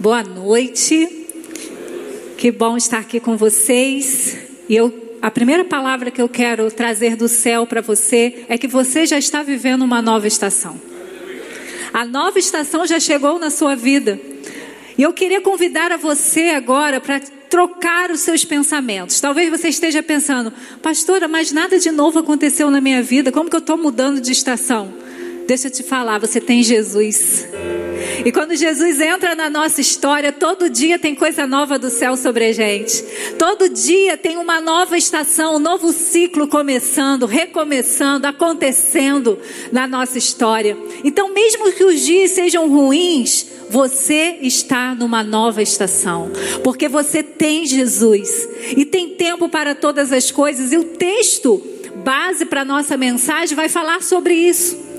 Boa noite. Que bom estar aqui com vocês. E eu, a primeira palavra que eu quero trazer do céu para você é que você já está vivendo uma nova estação. A nova estação já chegou na sua vida. E eu queria convidar a você agora para trocar os seus pensamentos. Talvez você esteja pensando, pastora, mas nada de novo aconteceu na minha vida. Como que eu estou mudando de estação? Deixa eu te falar, você tem Jesus. E quando Jesus entra na nossa história, todo dia tem coisa nova do céu sobre a gente. Todo dia tem uma nova estação, um novo ciclo começando, recomeçando, acontecendo na nossa história. Então, mesmo que os dias sejam ruins, você está numa nova estação, porque você tem Jesus e tem tempo para todas as coisas. E o texto base para nossa mensagem vai falar sobre isso.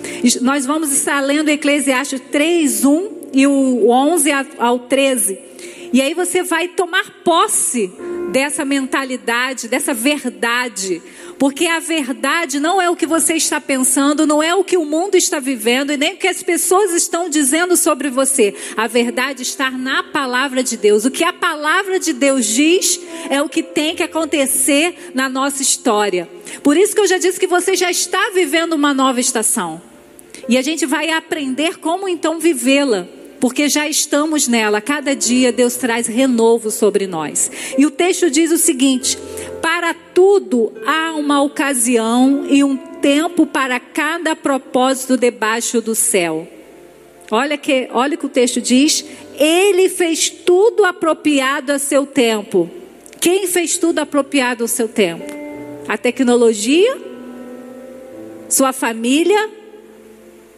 Nós vamos estar lendo Eclesiastes 3, 1 e o 11 ao 13. E aí você vai tomar posse dessa mentalidade, dessa verdade. Porque a verdade não é o que você está pensando, não é o que o mundo está vivendo e nem o que as pessoas estão dizendo sobre você. A verdade está na palavra de Deus. O que a palavra de Deus diz é o que tem que acontecer na nossa história. Por isso que eu já disse que você já está vivendo uma nova estação. E a gente vai aprender como então vivê-la, porque já estamos nela. Cada dia Deus traz renovo sobre nós. E o texto diz o seguinte: Para tudo há uma ocasião e um tempo para cada propósito debaixo do céu. Olha que, olha que o texto diz: Ele fez tudo apropriado a seu tempo. Quem fez tudo apropriado ao seu tempo? A tecnologia? Sua família?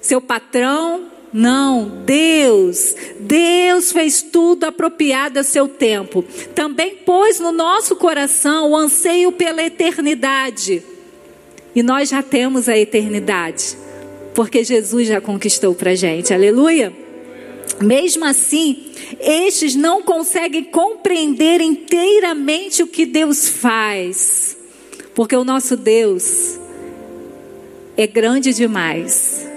Seu patrão. Não, Deus, Deus fez tudo apropriado a seu tempo. Também pôs no nosso coração o anseio pela eternidade. E nós já temos a eternidade, porque Jesus já conquistou para gente. Aleluia. Mesmo assim, estes não conseguem compreender inteiramente o que Deus faz, porque o nosso Deus é grande demais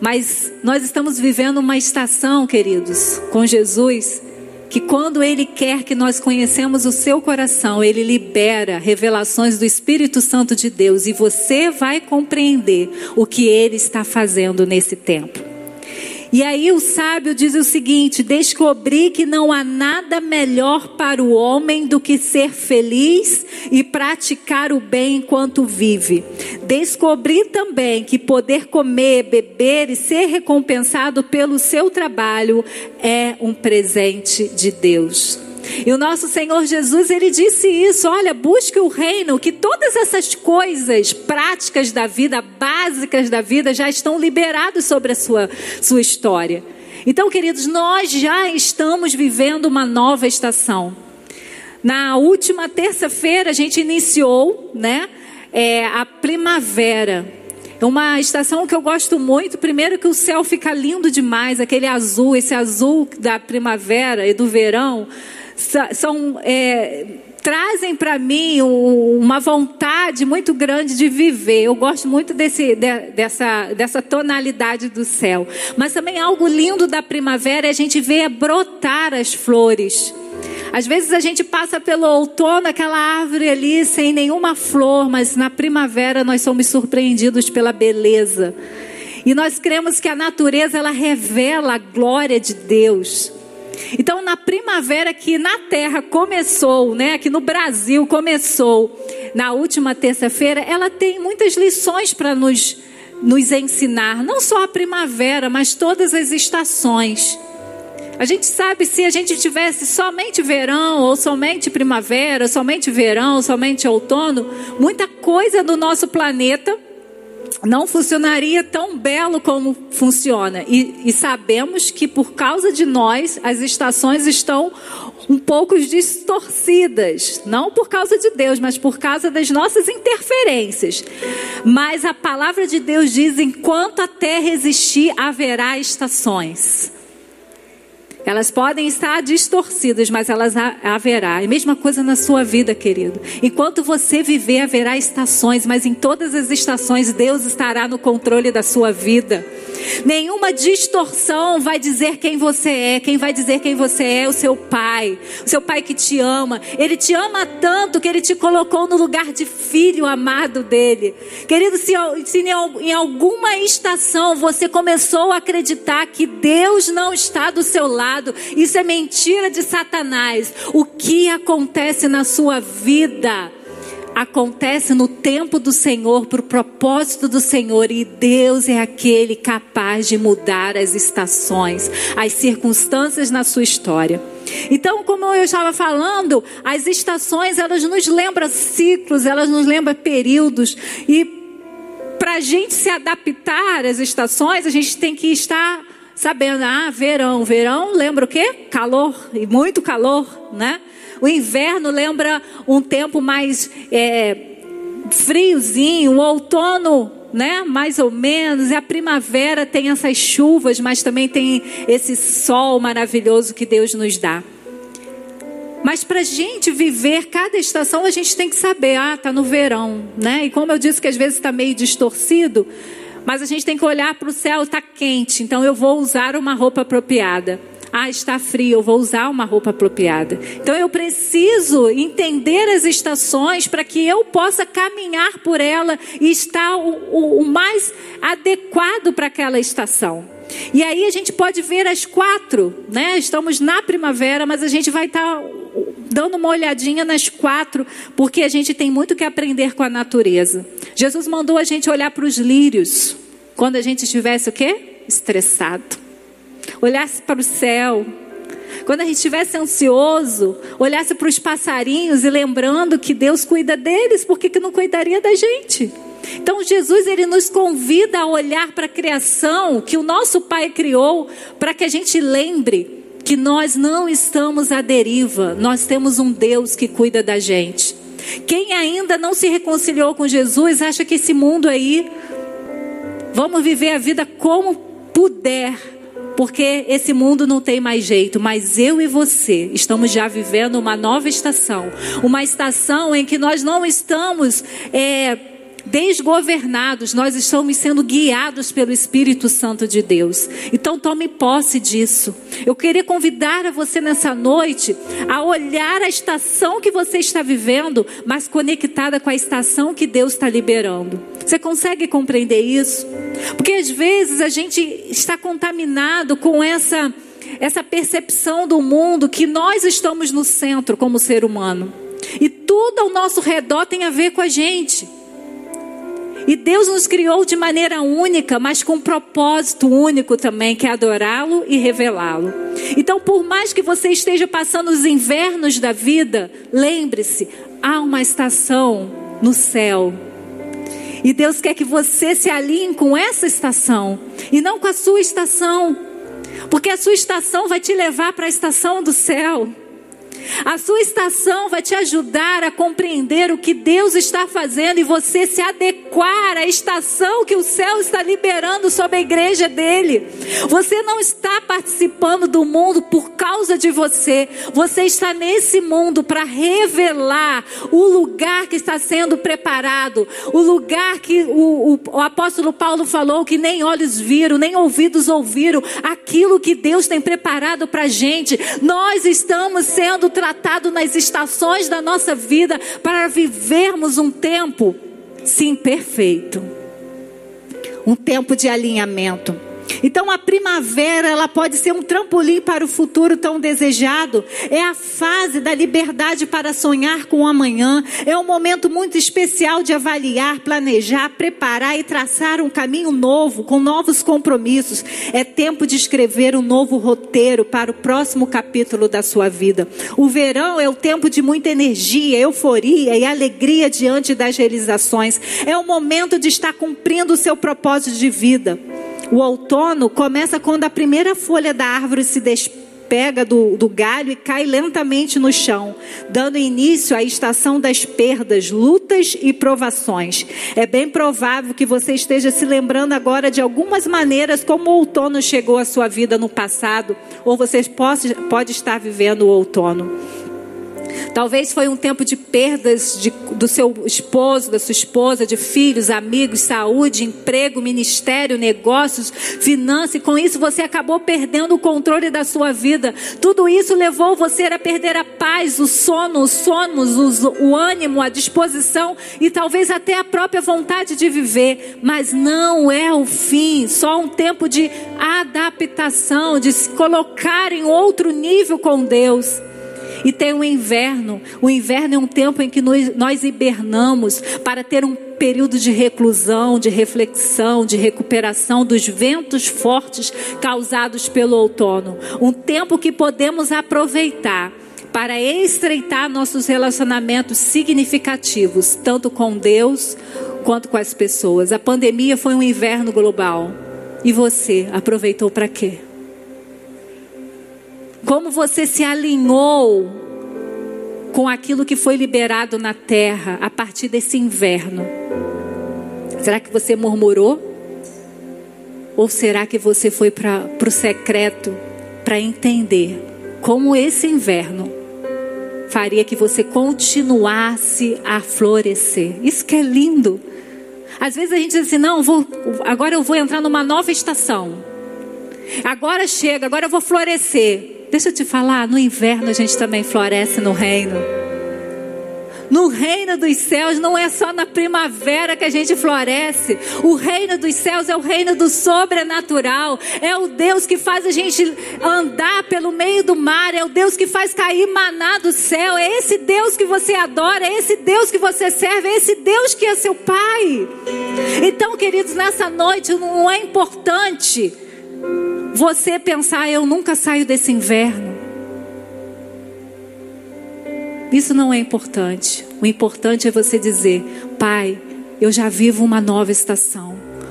mas nós estamos vivendo uma estação, queridos, com Jesus, que quando Ele quer que nós conhecemos o seu coração, Ele libera revelações do Espírito Santo de Deus e você vai compreender o que Ele está fazendo nesse tempo. E aí o sábio diz o seguinte: descobri que não há nada melhor para o homem do que ser feliz e praticar o bem enquanto vive. Descobri também que poder comer, beber e ser recompensado pelo seu trabalho é um presente de Deus. E o nosso Senhor Jesus, ele disse isso: olha, busque o reino, que todas essas coisas práticas da vida, básicas da vida, já estão liberadas sobre a sua, sua história. Então, queridos, nós já estamos vivendo uma nova estação. Na última terça-feira, a gente iniciou, né, é, a primavera. É uma estação que eu gosto muito. Primeiro que o céu fica lindo demais, aquele azul, esse azul da primavera e do verão são é, trazem para mim uma vontade muito grande de viver. Eu gosto muito desse, de, dessa, dessa tonalidade do céu. Mas também algo lindo da primavera é a gente ver brotar as flores. Às vezes a gente passa pelo outono, aquela árvore ali sem nenhuma flor, mas na primavera nós somos surpreendidos pela beleza. E nós cremos que a natureza ela revela a glória de Deus. Então, na primavera que na Terra começou, né, aqui no Brasil começou, na última terça-feira, ela tem muitas lições para nos, nos ensinar. Não só a primavera, mas todas as estações. A gente sabe se a gente tivesse somente verão, ou somente primavera, somente verão, somente outono, muita coisa do nosso planeta não funcionaria tão belo como funciona. E, e, sabemos que por causa de nós, as estações estão um pouco distorcidas. Não por causa de Deus, mas por causa das nossas interferências. Mas a palavra de Deus diz: enquanto a terra existir, haverá estações. Elas podem estar distorcidas, mas elas haverá. E mesma coisa na sua vida, querido. Enquanto você viver, haverá estações, mas em todas as estações Deus estará no controle da sua vida. Nenhuma distorção vai dizer quem você é. Quem vai dizer quem você é é o seu pai. O seu pai que te ama. Ele te ama tanto que ele te colocou no lugar de filho amado dele. Querido, se, se em alguma estação você começou a acreditar que Deus não está do seu lado, isso é mentira de Satanás. O que acontece na sua vida? acontece no tempo do Senhor, para o propósito do Senhor, e Deus é aquele capaz de mudar as estações, as circunstâncias na sua história. Então, como eu estava falando, as estações elas nos lembram ciclos, elas nos lembram períodos e para a gente se adaptar às estações, a gente tem que estar sabendo, ah, verão, verão lembra o quê? Calor e muito calor, né? O inverno lembra um tempo mais é, friozinho, o outono, né? Mais ou menos. E a primavera tem essas chuvas, mas também tem esse sol maravilhoso que Deus nos dá. Mas para a gente viver cada estação, a gente tem que saber, ah, tá no verão, né? E como eu disse que às vezes está meio distorcido, mas a gente tem que olhar para o céu, está quente, então eu vou usar uma roupa apropriada. Ah, está frio, eu vou usar uma roupa apropriada. Então eu preciso entender as estações para que eu possa caminhar por ela e estar o, o, o mais adequado para aquela estação. E aí a gente pode ver as quatro, né? Estamos na primavera, mas a gente vai estar dando uma olhadinha nas quatro, porque a gente tem muito que aprender com a natureza. Jesus mandou a gente olhar para os lírios quando a gente estivesse o quê? Estressado olhasse para o céu. Quando a gente estivesse ansioso, olhasse para os passarinhos e lembrando que Deus cuida deles, por que não cuidaria da gente? Então Jesus ele nos convida a olhar para a criação que o nosso Pai criou, para que a gente lembre que nós não estamos à deriva, nós temos um Deus que cuida da gente. Quem ainda não se reconciliou com Jesus acha que esse mundo aí, vamos viver a vida como puder, porque esse mundo não tem mais jeito, mas eu e você estamos já vivendo uma nova estação, uma estação em que nós não estamos é, desgovernados, nós estamos sendo guiados pelo Espírito Santo de Deus. Então tome posse disso. Eu queria convidar a você nessa noite a olhar a estação que você está vivendo, mas conectada com a estação que Deus está liberando. Você consegue compreender isso? Porque às vezes a gente está contaminado com essa essa percepção do mundo que nós estamos no centro como ser humano. E tudo ao nosso redor tem a ver com a gente. E Deus nos criou de maneira única, mas com um propósito único também, que é adorá-lo e revelá-lo. Então, por mais que você esteja passando os invernos da vida, lembre-se, há uma estação no céu e Deus quer que você se alinhe com essa estação e não com a sua estação, porque a sua estação vai te levar para a estação do céu. A sua estação vai te ajudar a compreender o que Deus está fazendo e você se adequar à estação que o céu está liberando sobre a igreja dele. Você não está participando do mundo por causa de você. Você está nesse mundo para revelar o lugar que está sendo preparado, o lugar que o, o, o apóstolo Paulo falou que nem olhos viram, nem ouvidos ouviram, aquilo que Deus tem preparado para a gente. Nós estamos sendo tratado nas estações da nossa vida para vivermos um tempo, sim, perfeito. Um tempo de alinhamento então a primavera, ela pode ser um trampolim para o futuro tão desejado. É a fase da liberdade para sonhar com o amanhã. É um momento muito especial de avaliar, planejar, preparar e traçar um caminho novo, com novos compromissos. É tempo de escrever um novo roteiro para o próximo capítulo da sua vida. O verão é o tempo de muita energia, euforia e alegria diante das realizações. É o momento de estar cumprindo o seu propósito de vida. O outono começa quando a primeira folha da árvore se despega do, do galho e cai lentamente no chão, dando início à estação das perdas, lutas e provações. É bem provável que você esteja se lembrando agora de algumas maneiras como o outono chegou à sua vida no passado, ou você pode, pode estar vivendo o outono. Talvez foi um tempo de perdas de, do seu esposo, da sua esposa, de filhos, amigos, saúde, emprego, ministério, negócios, finanças, e com isso você acabou perdendo o controle da sua vida. Tudo isso levou você a perder a paz, o sono, os sonos, o ânimo, a disposição e talvez até a própria vontade de viver. Mas não é o fim, só um tempo de adaptação, de se colocar em outro nível com Deus. E tem o inverno. O inverno é um tempo em que nós, nós hibernamos para ter um período de reclusão, de reflexão, de recuperação dos ventos fortes causados pelo outono. Um tempo que podemos aproveitar para estreitar nossos relacionamentos significativos, tanto com Deus quanto com as pessoas. A pandemia foi um inverno global. E você aproveitou para quê? Como você se alinhou com aquilo que foi liberado na terra a partir desse inverno? Será que você murmurou? Ou será que você foi para o secreto para entender como esse inverno faria que você continuasse a florescer? Isso que é lindo. Às vezes a gente diz assim: não, vou, agora eu vou entrar numa nova estação. Agora chega, agora eu vou florescer. Deixa eu te falar, no inverno a gente também floresce no reino. No reino dos céus não é só na primavera que a gente floresce. O reino dos céus é o reino do sobrenatural. É o Deus que faz a gente andar pelo meio do mar. É o Deus que faz cair maná do céu. É esse Deus que você adora. É esse Deus que você serve. É esse Deus que é seu Pai. Então, queridos, nessa noite não é importante você pensar, eu nunca saio desse inverno. Isso não é importante. O importante é você dizer, Pai, eu já vivo uma nova estação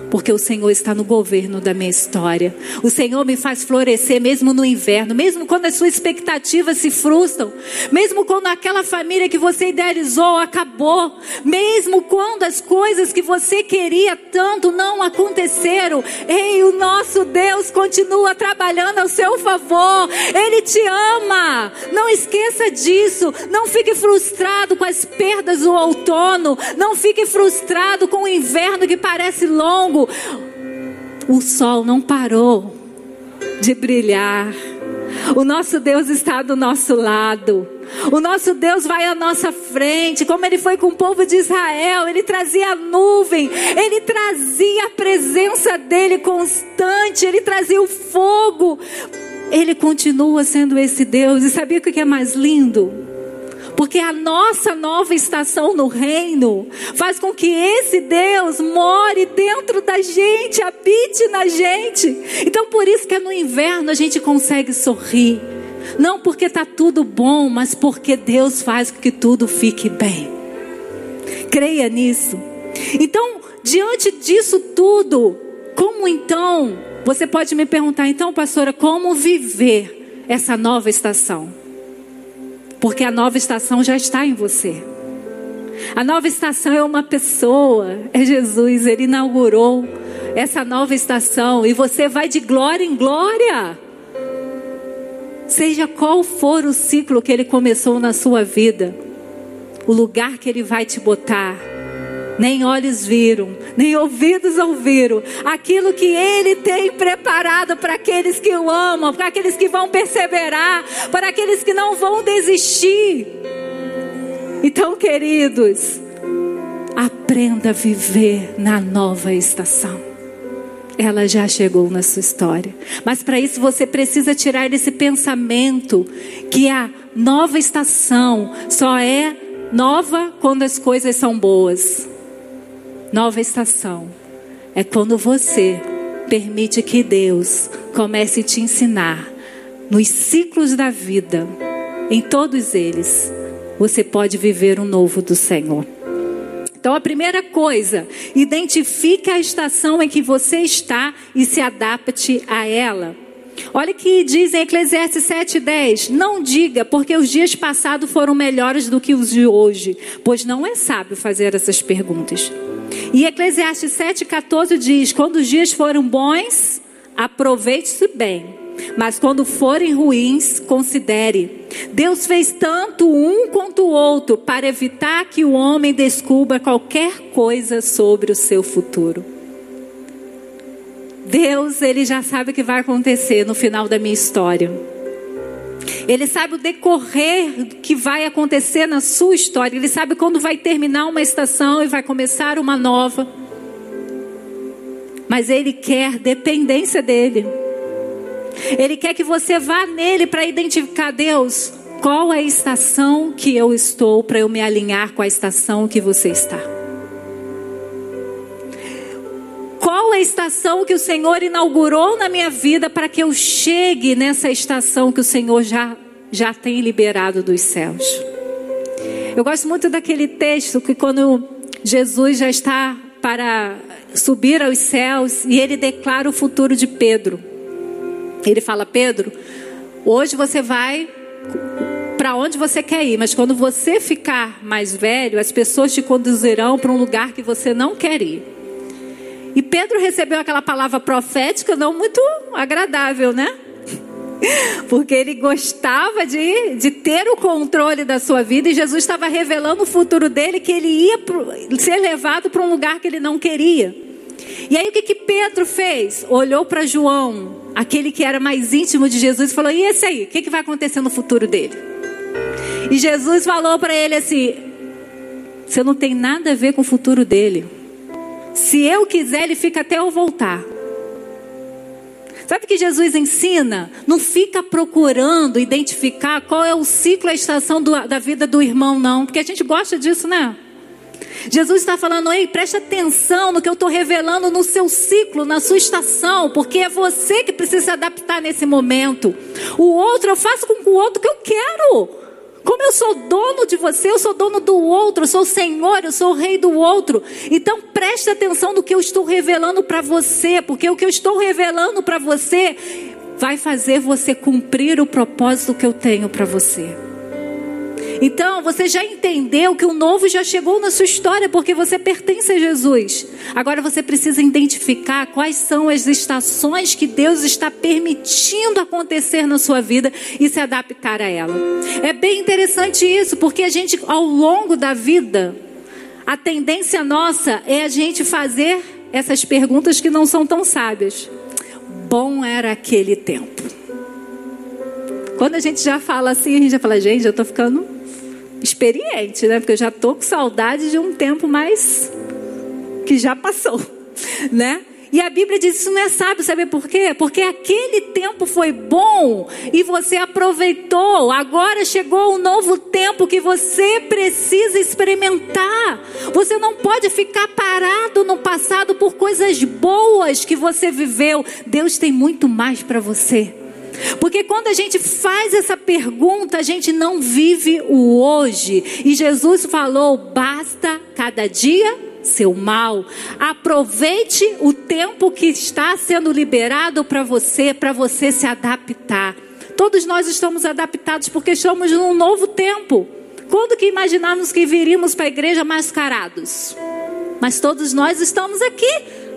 porque o Senhor está no governo da minha história. O Senhor me faz florescer mesmo no inverno, mesmo quando as suas expectativas se frustram, mesmo quando aquela família que você idealizou acabou, mesmo quando as coisas que você queria tanto não aconteceram. Ei, o nosso Deus continua trabalhando ao seu favor. Ele te ama. Não esqueça disso. Não fique frustrado com as perdas do outono. Não fique frustrado com o inverno que parece longo o sol não parou de brilhar. O nosso Deus está do nosso lado. O nosso Deus vai à nossa frente, como ele foi com o povo de Israel. Ele trazia a nuvem, ele trazia a presença dele constante, ele trazia o fogo. Ele continua sendo esse Deus. E sabia o que é mais lindo? Porque a nossa nova estação no reino faz com que esse Deus more dentro da gente, habite na gente. Então por isso que no inverno a gente consegue sorrir. Não porque está tudo bom, mas porque Deus faz com que tudo fique bem. Creia nisso. Então, diante disso tudo, como então, você pode me perguntar, então, pastora, como viver essa nova estação? Porque a nova estação já está em você. A nova estação é uma pessoa, é Jesus, ele inaugurou essa nova estação e você vai de glória em glória. Seja qual for o ciclo que ele começou na sua vida, o lugar que ele vai te botar, nem olhos viram, nem ouvidos ouviram aquilo que Ele tem preparado para aqueles que o amam, para aqueles que vão perseverar, para aqueles que não vão desistir. Então, queridos, aprenda a viver na nova estação. Ela já chegou na sua história. Mas para isso você precisa tirar esse pensamento que a nova estação só é nova quando as coisas são boas. Nova estação é quando você permite que Deus comece a te ensinar nos ciclos da vida, em todos eles, você pode viver um novo do Senhor. Então, a primeira coisa, identifique a estação em que você está e se adapte a ela. Olha que diz em Eclesiastes 7,10: Não diga, porque os dias passados foram melhores do que os de hoje, pois não é sábio fazer essas perguntas. E Eclesiastes 7,14 diz: Quando os dias foram bons, aproveite-se bem. Mas quando forem ruins, considere. Deus fez tanto um quanto o outro para evitar que o homem descubra qualquer coisa sobre o seu futuro. Deus, ele já sabe o que vai acontecer no final da minha história. Ele sabe o decorrer que vai acontecer na sua história. Ele sabe quando vai terminar uma estação e vai começar uma nova. Mas ele quer dependência dele. Ele quer que você vá nele para identificar Deus. Qual é a estação que eu estou para eu me alinhar com a estação que você está? Estação que o Senhor inaugurou na minha vida para que eu chegue nessa estação que o Senhor já, já tem liberado dos céus? Eu gosto muito daquele texto que quando Jesus já está para subir aos céus e ele declara o futuro de Pedro. Ele fala: Pedro, hoje você vai para onde você quer ir, mas quando você ficar mais velho, as pessoas te conduzirão para um lugar que você não quer ir. E Pedro recebeu aquela palavra profética não muito agradável, né? Porque ele gostava de, de ter o controle da sua vida e Jesus estava revelando o futuro dele, que ele ia pro, ser levado para um lugar que ele não queria. E aí o que, que Pedro fez? Olhou para João, aquele que era mais íntimo de Jesus, e falou: E esse aí? O que, que vai acontecer no futuro dele? E Jesus falou para ele assim: Você não tem nada a ver com o futuro dele. Se eu quiser, ele fica até eu voltar. Sabe o que Jesus ensina? Não fica procurando identificar qual é o ciclo, a estação do, da vida do irmão, não. Porque a gente gosta disso, né? Jesus está falando, ei, preste atenção no que eu estou revelando no seu ciclo, na sua estação, porque é você que precisa se adaptar nesse momento. O outro, eu faço com o outro que eu quero. Como eu sou dono de você, eu sou dono do outro, eu sou Senhor, eu sou rei do outro. Então preste atenção no que eu estou revelando para você, porque o que eu estou revelando para você vai fazer você cumprir o propósito que eu tenho para você. Então, você já entendeu que o novo já chegou na sua história porque você pertence a Jesus. Agora você precisa identificar quais são as estações que Deus está permitindo acontecer na sua vida e se adaptar a ela. É bem interessante isso, porque a gente, ao longo da vida, a tendência nossa é a gente fazer essas perguntas que não são tão sábias. Bom era aquele tempo. Quando a gente já fala assim, a gente já fala, gente, eu estou ficando experiente, né? Porque eu já tô com saudade de um tempo mais que já passou, né? E a Bíblia diz isso não é sábio, sabe por quê? Porque aquele tempo foi bom e você aproveitou. Agora chegou um novo tempo que você precisa experimentar. Você não pode ficar parado no passado por coisas boas que você viveu. Deus tem muito mais para você. Porque quando a gente faz essa pergunta, a gente não vive o hoje. E Jesus falou: basta cada dia seu mal. Aproveite o tempo que está sendo liberado para você, para você se adaptar. Todos nós estamos adaptados porque estamos num novo tempo. Quando que imaginamos que viríamos para a igreja mascarados? Mas todos nós estamos aqui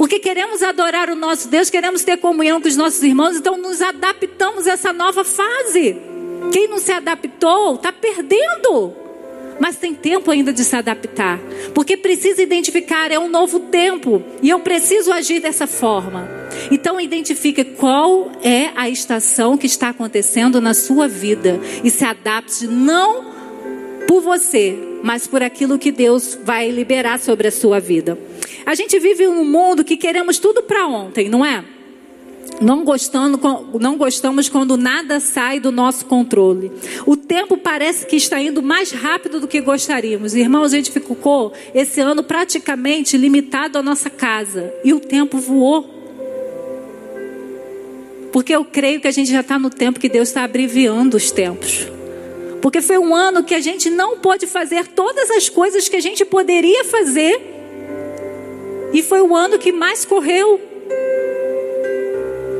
porque queremos adorar o nosso Deus, queremos ter comunhão com os nossos irmãos, então nos adaptamos a essa nova fase. Quem não se adaptou está perdendo. Mas tem tempo ainda de se adaptar, porque precisa identificar, é um novo tempo, e eu preciso agir dessa forma. Então identifique qual é a estação que está acontecendo na sua vida e se adapte não por você, mas por aquilo que Deus vai liberar sobre a sua vida. A gente vive um mundo que queremos tudo para ontem, não é? Não, gostando, não gostamos quando nada sai do nosso controle. O tempo parece que está indo mais rápido do que gostaríamos. Irmãos, a gente ficou esse ano praticamente limitado à nossa casa. E o tempo voou. Porque eu creio que a gente já está no tempo que Deus está abreviando os tempos. Porque foi um ano que a gente não pôde fazer todas as coisas que a gente poderia fazer e foi o ano que mais correu.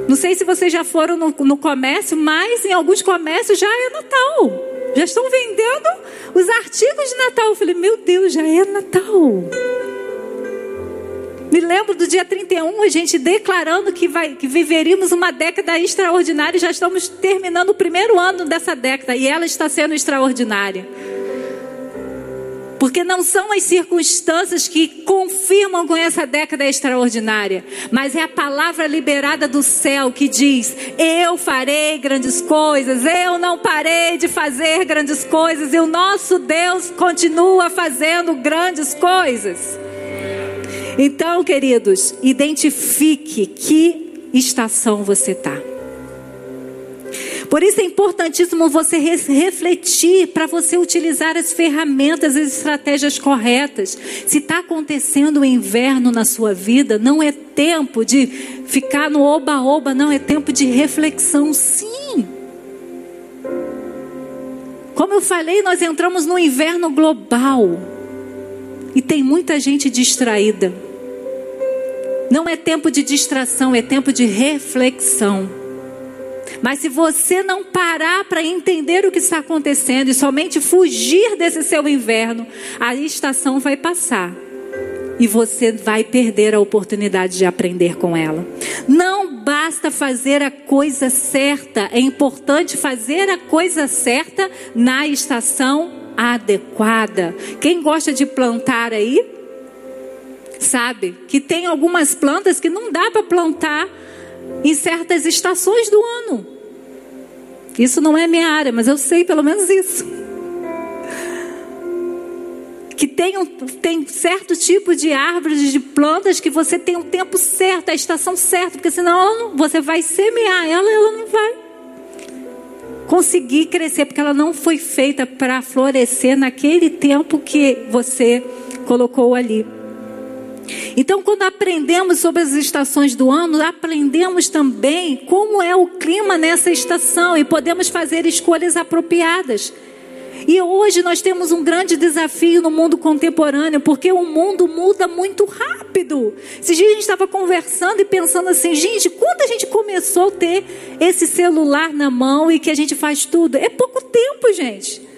Não sei se vocês já foram no, no comércio, mas em alguns comércios já é Natal. Já estão vendendo os artigos de Natal. Eu falei, meu Deus, já é Natal. Me lembro do dia 31, a gente declarando que, vai, que viveríamos uma década extraordinária já estamos terminando o primeiro ano dessa década e ela está sendo extraordinária. Porque não são as circunstâncias que confirmam com essa década extraordinária, mas é a palavra liberada do céu que diz: Eu farei grandes coisas, eu não parei de fazer grandes coisas, e o nosso Deus continua fazendo grandes coisas. Então, queridos, identifique que estação você está. Por isso é importantíssimo você refletir para você utilizar as ferramentas, as estratégias corretas. Se está acontecendo o um inverno na sua vida, não é tempo de ficar no oba-oba, não, é tempo de reflexão, sim. Como eu falei, nós entramos no inverno global e tem muita gente distraída. Não é tempo de distração, é tempo de reflexão. Mas se você não parar para entender o que está acontecendo e somente fugir desse seu inverno, a estação vai passar. E você vai perder a oportunidade de aprender com ela. Não basta fazer a coisa certa, é importante fazer a coisa certa na estação adequada. Quem gosta de plantar aí, sabe que tem algumas plantas que não dá para plantar em certas estações do ano. Isso não é minha área, mas eu sei pelo menos isso. Que tem, um, tem certo tipo de árvores, de plantas que você tem um tempo certo, a estação certa, porque senão não, você vai semear ela, ela não vai conseguir crescer, porque ela não foi feita para florescer naquele tempo que você colocou ali. Então, quando aprendemos sobre as estações do ano, aprendemos também como é o clima nessa estação e podemos fazer escolhas apropriadas. E hoje nós temos um grande desafio no mundo contemporâneo, porque o mundo muda muito rápido. Esses dias a gente estava conversando e pensando assim, gente, quando a gente começou a ter esse celular na mão e que a gente faz tudo? É pouco tempo, gente.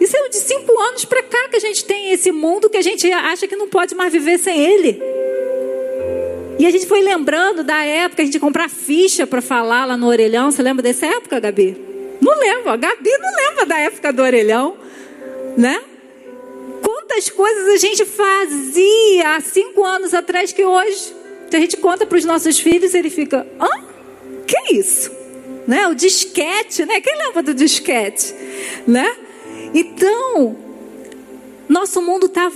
Isso é de cinco anos para cá que a gente tem esse mundo que a gente acha que não pode mais viver sem ele. E a gente foi lembrando da época a gente comprar ficha para falar lá no orelhão. Você lembra dessa época, Gabi? Não lembro. A Gabi não lembra da época do orelhão, né? Quantas coisas a gente fazia há cinco anos atrás que hoje a gente conta para os nossos filhos ele fica, hã? Que isso? Né? O disquete, né? Quem lembra do disquete? Né? Então, nosso mundo está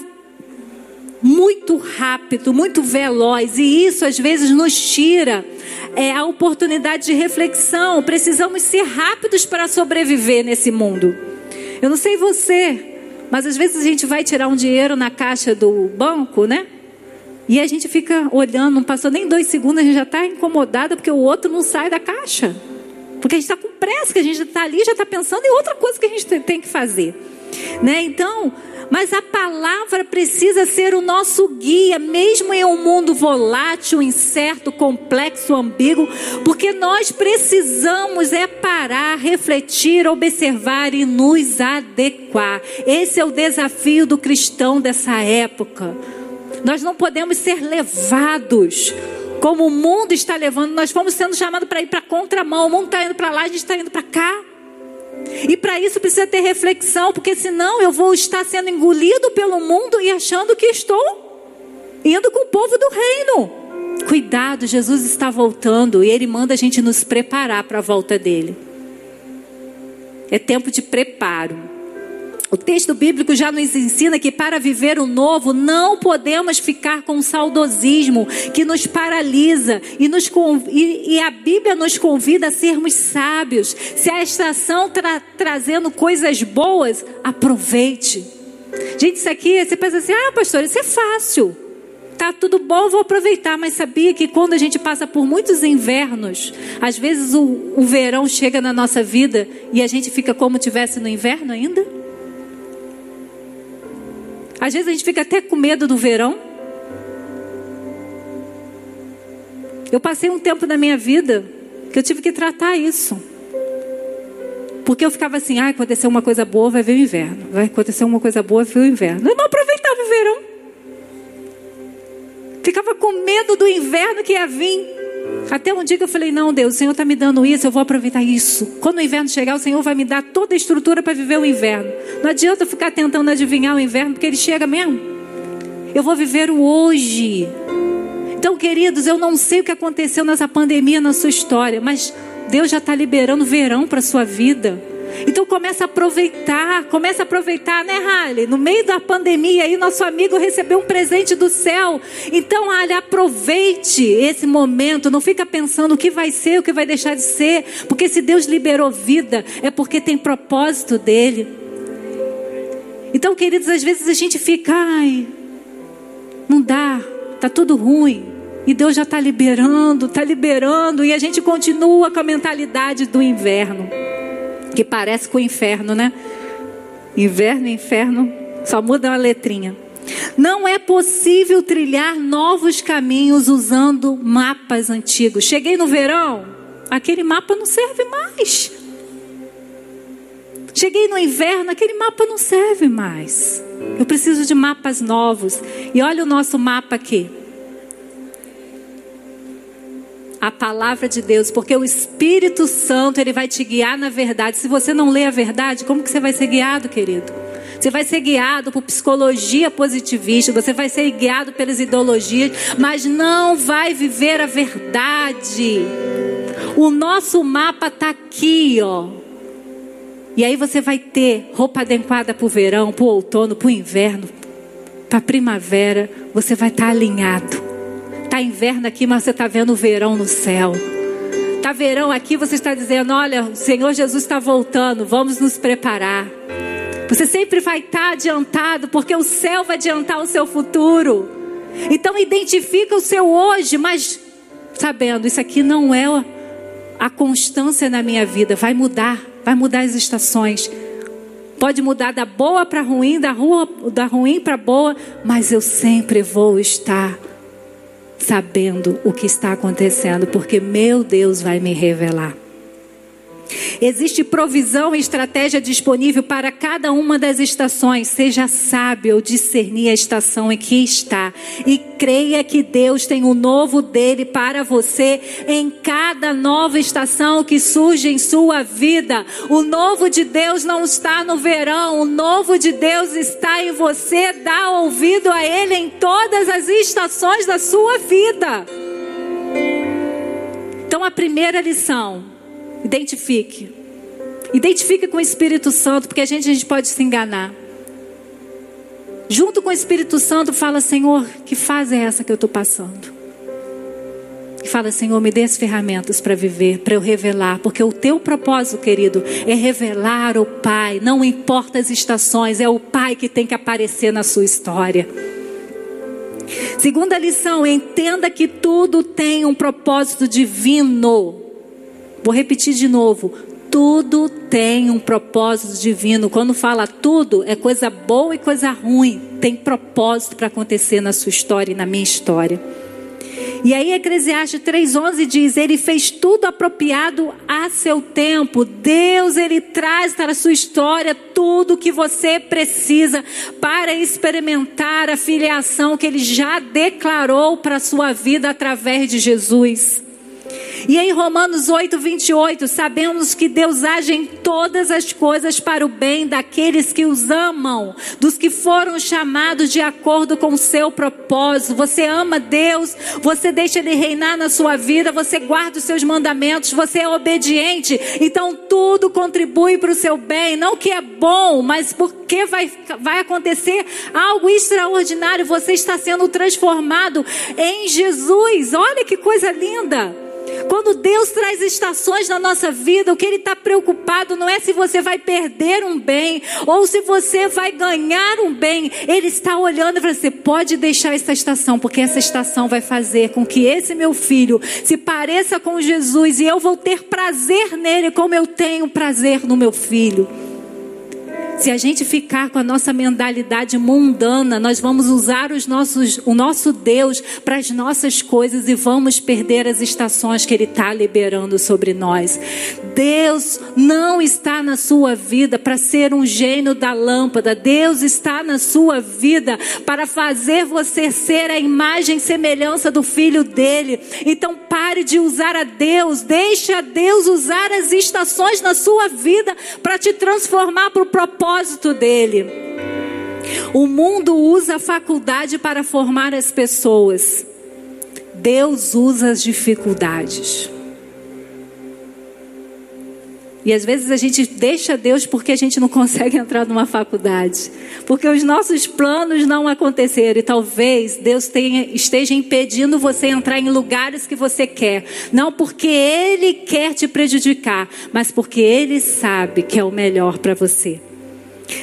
muito rápido, muito veloz, e isso às vezes nos tira é, a oportunidade de reflexão. Precisamos ser rápidos para sobreviver nesse mundo. Eu não sei você, mas às vezes a gente vai tirar um dinheiro na caixa do banco, né? E a gente fica olhando, não passou nem dois segundos, a gente já está incomodada porque o outro não sai da caixa. Porque a gente está com pressa, que a gente está ali, já está pensando em outra coisa que a gente tem que fazer. Né? Então, mas a palavra precisa ser o nosso guia, mesmo em um mundo volátil, incerto, complexo, ambíguo, porque nós precisamos é parar, refletir, observar e nos adequar. Esse é o desafio do cristão dessa época. Nós não podemos ser levados como o mundo está levando, nós fomos sendo chamados para ir para a contramão. O mundo está indo para lá, a gente está indo para cá. E para isso precisa ter reflexão, porque senão eu vou estar sendo engolido pelo mundo e achando que estou indo com o povo do reino. Cuidado, Jesus está voltando e Ele manda a gente nos preparar para a volta dele. É tempo de preparo. O texto bíblico já nos ensina que para viver o novo não podemos ficar com o saudosismo que nos paralisa e, nos, e, e a Bíblia nos convida a sermos sábios. Se a estação está trazendo coisas boas, aproveite. Gente, isso aqui, você pensa assim, ah, pastor, isso é fácil. Tá tudo bom, vou aproveitar. Mas sabia que quando a gente passa por muitos invernos, às vezes o, o verão chega na nossa vida e a gente fica como tivesse no inverno ainda? Às vezes a gente fica até com medo do verão. Eu passei um tempo na minha vida que eu tive que tratar isso. Porque eu ficava assim, ah, aconteceu uma coisa boa, vai vir o inverno. Vai acontecer uma coisa boa, vai vir o inverno. Eu não aproveitava o verão. Ficava com medo do inverno que ia vir. Até um dia que eu falei: Não, Deus, o Senhor está me dando isso, eu vou aproveitar isso. Quando o inverno chegar, o Senhor vai me dar toda a estrutura para viver o inverno. Não adianta ficar tentando adivinhar o inverno, porque ele chega mesmo. Eu vou viver o hoje. Então, queridos, eu não sei o que aconteceu nessa pandemia na sua história, mas Deus já está liberando verão para sua vida. Então começa a aproveitar, começa a aproveitar, né, Halle? No meio da pandemia aí, nosso amigo recebeu um presente do céu. Então, Halle, aproveite esse momento, não fica pensando o que vai ser, o que vai deixar de ser, porque se Deus liberou vida, é porque tem propósito dele. Então, queridos, às vezes a gente fica, ai, não dá, tá tudo ruim. E Deus já está liberando, está liberando, e a gente continua com a mentalidade do inverno que parece com o inferno, né? Inverno inferno, só muda uma letrinha. Não é possível trilhar novos caminhos usando mapas antigos. Cheguei no verão, aquele mapa não serve mais. Cheguei no inverno, aquele mapa não serve mais. Eu preciso de mapas novos. E olha o nosso mapa aqui. A palavra de Deus, porque o Espírito Santo ele vai te guiar na verdade. Se você não lê a verdade, como que você vai ser guiado, querido? Você vai ser guiado por psicologia positivista, você vai ser guiado pelas ideologias, mas não vai viver a verdade. O nosso mapa está aqui, ó. E aí você vai ter roupa adequada para o verão, para o outono, para o inverno, para a primavera. Você vai estar tá alinhado. Está inverno aqui, mas você está vendo o verão no céu. Está verão aqui, você está dizendo: Olha, o Senhor Jesus está voltando, vamos nos preparar. Você sempre vai estar tá adiantado, porque o céu vai adiantar o seu futuro. Então, identifica o seu hoje, mas sabendo, isso aqui não é a constância na minha vida. Vai mudar, vai mudar as estações. Pode mudar da boa para ruim, da, rua, da ruim para boa, mas eu sempre vou estar sabendo o que está acontecendo, porque meu Deus vai me revelar. Existe provisão e estratégia disponível para cada uma das estações. Seja sábio discernir a estação em que está. E creia que Deus tem o um novo dele para você em cada nova estação que surge em sua vida. O novo de Deus não está no verão, o novo de Deus está em você. Dá ouvido a Ele em todas as estações da sua vida. Então, a primeira lição Identifique. Identifique com o Espírito Santo, porque a gente, a gente pode se enganar. Junto com o Espírito Santo, fala: Senhor, que fase é essa que eu estou passando? E fala: Senhor, me dê as ferramentas para viver, para eu revelar, porque o teu propósito, querido, é revelar o Pai. Não importa as estações, é o Pai que tem que aparecer na sua história. Segunda lição: entenda que tudo tem um propósito divino. Vou repetir de novo. Tudo tem um propósito divino. Quando fala tudo, é coisa boa e coisa ruim. Tem propósito para acontecer na sua história e na minha história. E aí Eclesiastes 3:11 diz: "Ele fez tudo apropriado a seu tempo. Deus ele traz para a sua história tudo o que você precisa para experimentar a filiação que ele já declarou para a sua vida através de Jesus." E em Romanos 8, 28, sabemos que Deus age em todas as coisas para o bem daqueles que os amam, dos que foram chamados de acordo com o seu propósito. Você ama Deus, você deixa Ele reinar na sua vida, você guarda os seus mandamentos, você é obediente. Então tudo contribui para o seu bem. Não que é bom, mas porque vai, vai acontecer algo extraordinário. Você está sendo transformado em Jesus. Olha que coisa linda. Quando Deus traz estações na nossa vida, o que Ele está preocupado não é se você vai perder um bem ou se você vai ganhar um bem. Ele está olhando para você, pode deixar essa estação, porque essa estação vai fazer com que esse meu filho se pareça com Jesus e eu vou ter prazer nele como eu tenho prazer no meu filho. Se a gente ficar com a nossa mentalidade mundana, nós vamos usar os nossos, o nosso Deus para as nossas coisas e vamos perder as estações que Ele está liberando sobre nós. Deus não está na sua vida para ser um gênio da lâmpada. Deus está na sua vida para fazer você ser a imagem e semelhança do filho dele. Então pare de usar a Deus, deixe a Deus usar as estações na sua vida para te transformar para o propósito dele. O mundo usa a faculdade para formar as pessoas. Deus usa as dificuldades. E às vezes a gente deixa Deus porque a gente não consegue entrar numa faculdade. Porque os nossos planos não aconteceram. E talvez Deus tenha, esteja impedindo você entrar em lugares que você quer. Não porque Ele quer te prejudicar, mas porque Ele sabe que é o melhor para você.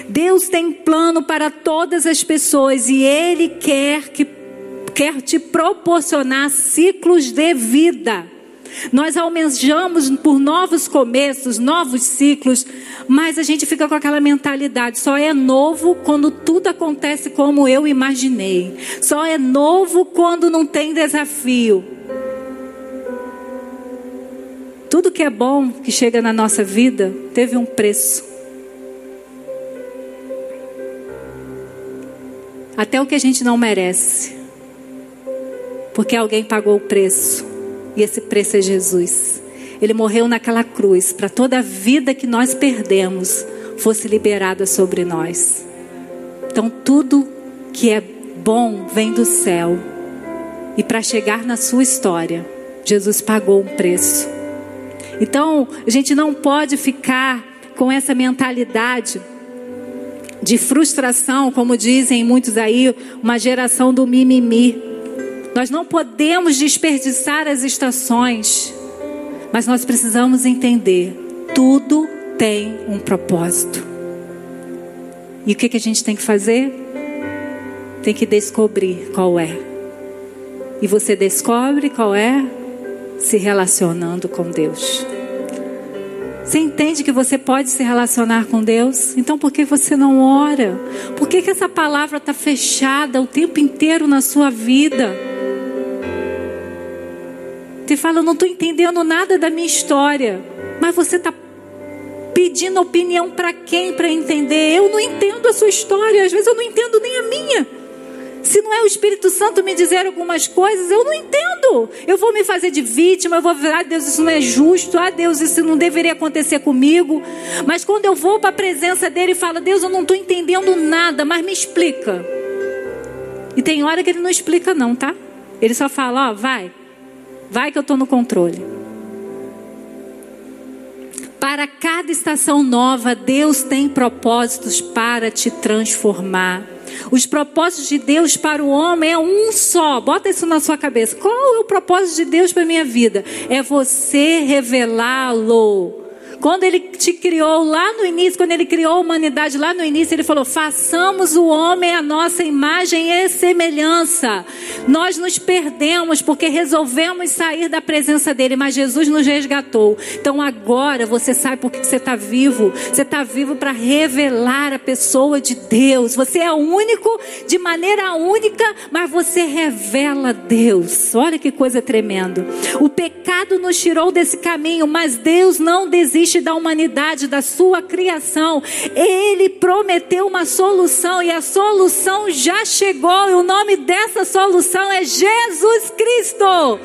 Deus tem plano para todas as pessoas e Ele quer, que, quer te proporcionar ciclos de vida. Nós almejamos por novos começos, novos ciclos, mas a gente fica com aquela mentalidade: só é novo quando tudo acontece como eu imaginei, só é novo quando não tem desafio. Tudo que é bom que chega na nossa vida teve um preço. Até o que a gente não merece, porque alguém pagou o preço. E esse preço é Jesus. Ele morreu naquela cruz para toda a vida que nós perdemos fosse liberada sobre nós. Então tudo que é bom vem do céu. E para chegar na sua história, Jesus pagou um preço. Então, a gente não pode ficar com essa mentalidade de frustração, como dizem muitos aí, uma geração do mimimi. Nós não podemos desperdiçar as estações, mas nós precisamos entender: tudo tem um propósito. E o que, que a gente tem que fazer? Tem que descobrir qual é. E você descobre qual é se relacionando com Deus. Você entende que você pode se relacionar com Deus? Então por que você não ora? Por que, que essa palavra está fechada o tempo inteiro na sua vida? Você fala, eu não estou entendendo nada da minha história. Mas você está pedindo opinião para quem para entender? Eu não entendo a sua história. Às vezes eu não entendo nem a minha. Se não é o Espírito Santo me dizer algumas coisas, eu não entendo. Eu vou me fazer de vítima, eu vou virar, ah, Deus, isso não é justo, ah, Deus, isso não deveria acontecer comigo. Mas quando eu vou para a presença dele e falo, Deus, eu não estou entendendo nada, mas me explica. E tem hora que ele não explica, não, tá? Ele só fala, ó, vai, Vai que eu estou no controle. Para cada estação nova, Deus tem propósitos para te transformar. Os propósitos de Deus para o homem é um só. Bota isso na sua cabeça. Qual é o propósito de Deus para minha vida? É você revelá-lo. Quando ele te criou lá no início, quando ele criou a humanidade lá no início, ele falou: façamos o homem a nossa imagem e semelhança. Nós nos perdemos porque resolvemos sair da presença dele, mas Jesus nos resgatou. Então agora você sabe por que você está vivo. Você está vivo para revelar a pessoa de Deus. Você é único de maneira única, mas você revela Deus. Olha que coisa tremenda. O pecado nos tirou desse caminho, mas Deus não desiste da humanidade, da sua criação. Ele prometeu uma solução e a solução já chegou. E o nome dessa solução é Jesus Cristo.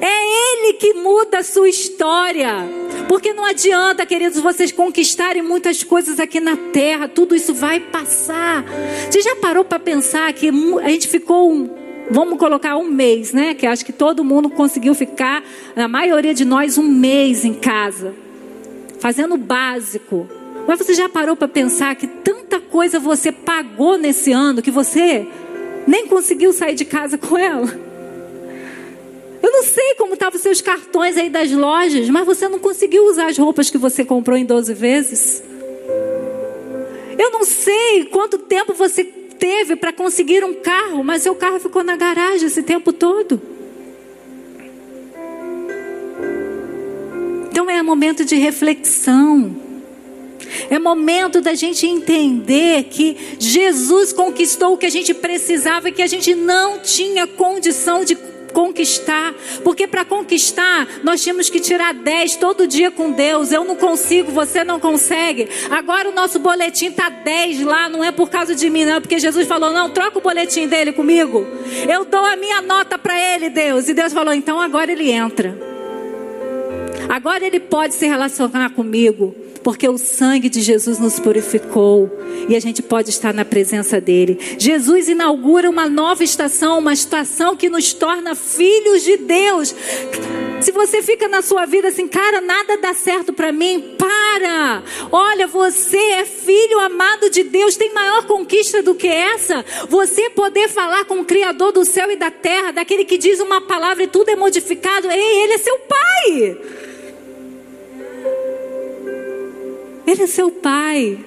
É Ele que muda a sua história. Porque não adianta, queridos, vocês conquistarem muitas coisas aqui na terra, tudo isso vai passar. Você já parou para pensar que a gente ficou vamos colocar um mês, né? Que acho que todo mundo conseguiu ficar, a maioria de nós, um mês em casa, fazendo o básico. Mas você já parou para pensar que tanta coisa você pagou nesse ano que você nem conseguiu sair de casa com ela? Eu não sei como estavam seus cartões aí das lojas, mas você não conseguiu usar as roupas que você comprou em 12 vezes. Eu não sei quanto tempo você teve para conseguir um carro, mas seu carro ficou na garagem esse tempo todo. Então é momento de reflexão. É momento da gente entender que Jesus conquistou o que a gente precisava e que a gente não tinha condição de conquistar, porque para conquistar nós tínhamos que tirar 10 todo dia com Deus. Eu não consigo, você não consegue. Agora o nosso boletim está 10 lá, não é por causa de mim, não, é porque Jesus falou: não, troca o boletim dele comigo. Eu dou a minha nota para ele, Deus. E Deus falou: então agora ele entra. Agora ele pode se relacionar comigo porque o sangue de Jesus nos purificou e a gente pode estar na presença dele. Jesus inaugura uma nova estação, uma estação que nos torna filhos de Deus. Se você fica na sua vida assim, cara, nada dá certo para mim, para. Olha, você é filho amado de Deus, tem maior conquista do que essa? Você poder falar com o Criador do céu e da terra, daquele que diz uma palavra e tudo é modificado. Ei, ele é seu pai. Ele é seu pai.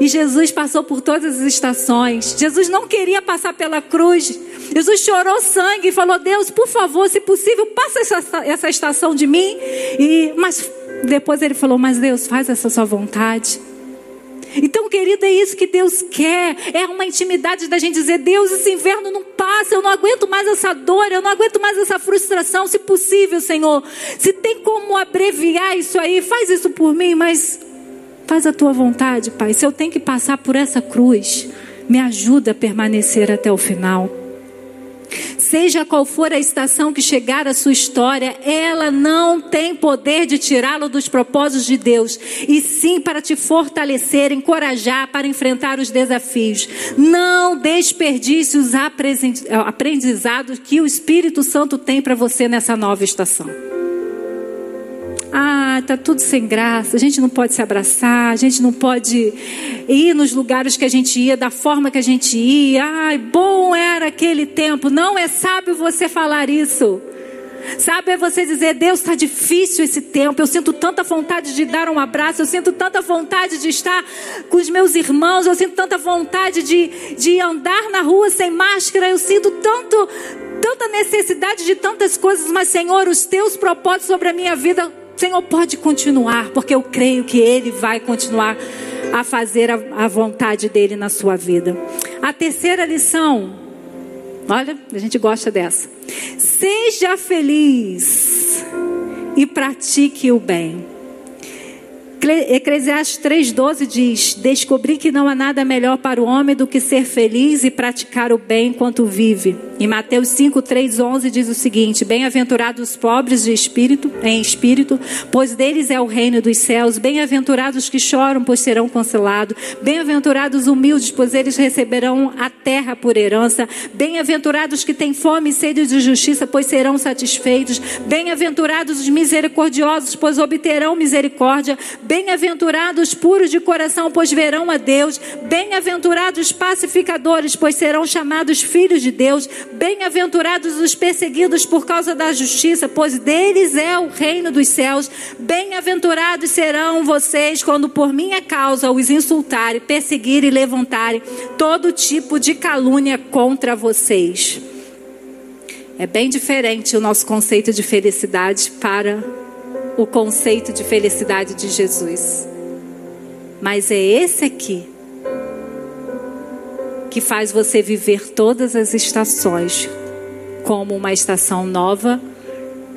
E Jesus passou por todas as estações. Jesus não queria passar pela cruz. Jesus chorou sangue e falou: Deus, por favor, se possível, passa essa, essa estação de mim. E, mas depois ele falou: Mas Deus, faz essa sua vontade. Então, querida, é isso que Deus quer. É uma intimidade da gente dizer: Deus, esse inverno não passa, eu não aguento mais essa dor, eu não aguento mais essa frustração. Se possível, Senhor, se tem como abreviar isso aí, faz isso por mim, mas Faz a tua vontade, Pai. Se eu tenho que passar por essa cruz, me ajuda a permanecer até o final. Seja qual for a estação que chegar à sua história, ela não tem poder de tirá-lo dos propósitos de Deus, e sim para te fortalecer, encorajar para enfrentar os desafios. Não desperdice os aprendizados que o Espírito Santo tem para você nessa nova estação. Ah, tá tudo sem graça. A gente não pode se abraçar, a gente não pode ir nos lugares que a gente ia da forma que a gente ia. Ai, bom era aquele tempo. Não é sábio você falar isso. Sabe, é você dizer, Deus, está difícil esse tempo. Eu sinto tanta vontade de dar um abraço, eu sinto tanta vontade de estar com os meus irmãos, eu sinto tanta vontade de, de andar na rua sem máscara, eu sinto tanto, tanta necessidade de tantas coisas, mas Senhor, os teus propósitos sobre a minha vida Senhor, pode continuar, porque eu creio que Ele vai continuar a fazer a, a vontade dele na sua vida. A terceira lição, olha, a gente gosta dessa. Seja feliz e pratique o bem. Eclesiastes 3,12 diz: Descobri que não há nada melhor para o homem do que ser feliz e praticar o bem enquanto vive. E Mateus 5,3,11 diz o seguinte: Bem-aventurados os pobres de espírito, em espírito, pois deles é o reino dos céus. Bem-aventurados que choram, pois serão consolados. Bem-aventurados os humildes, pois eles receberão a terra por herança. Bem-aventurados que têm fome e sede de justiça, pois serão satisfeitos. Bem-aventurados os misericordiosos, pois obterão misericórdia. Bem-aventurados puros de coração, pois verão a Deus. Bem-aventurados pacificadores, pois serão chamados filhos de Deus. Bem-aventurados os perseguidos por causa da justiça, pois deles é o reino dos céus. Bem-aventurados serão vocês quando por minha causa os insultarem, perseguirem e levantarem todo tipo de calúnia contra vocês. É bem diferente o nosso conceito de felicidade para o conceito de felicidade de Jesus. Mas é esse aqui que faz você viver todas as estações como uma estação nova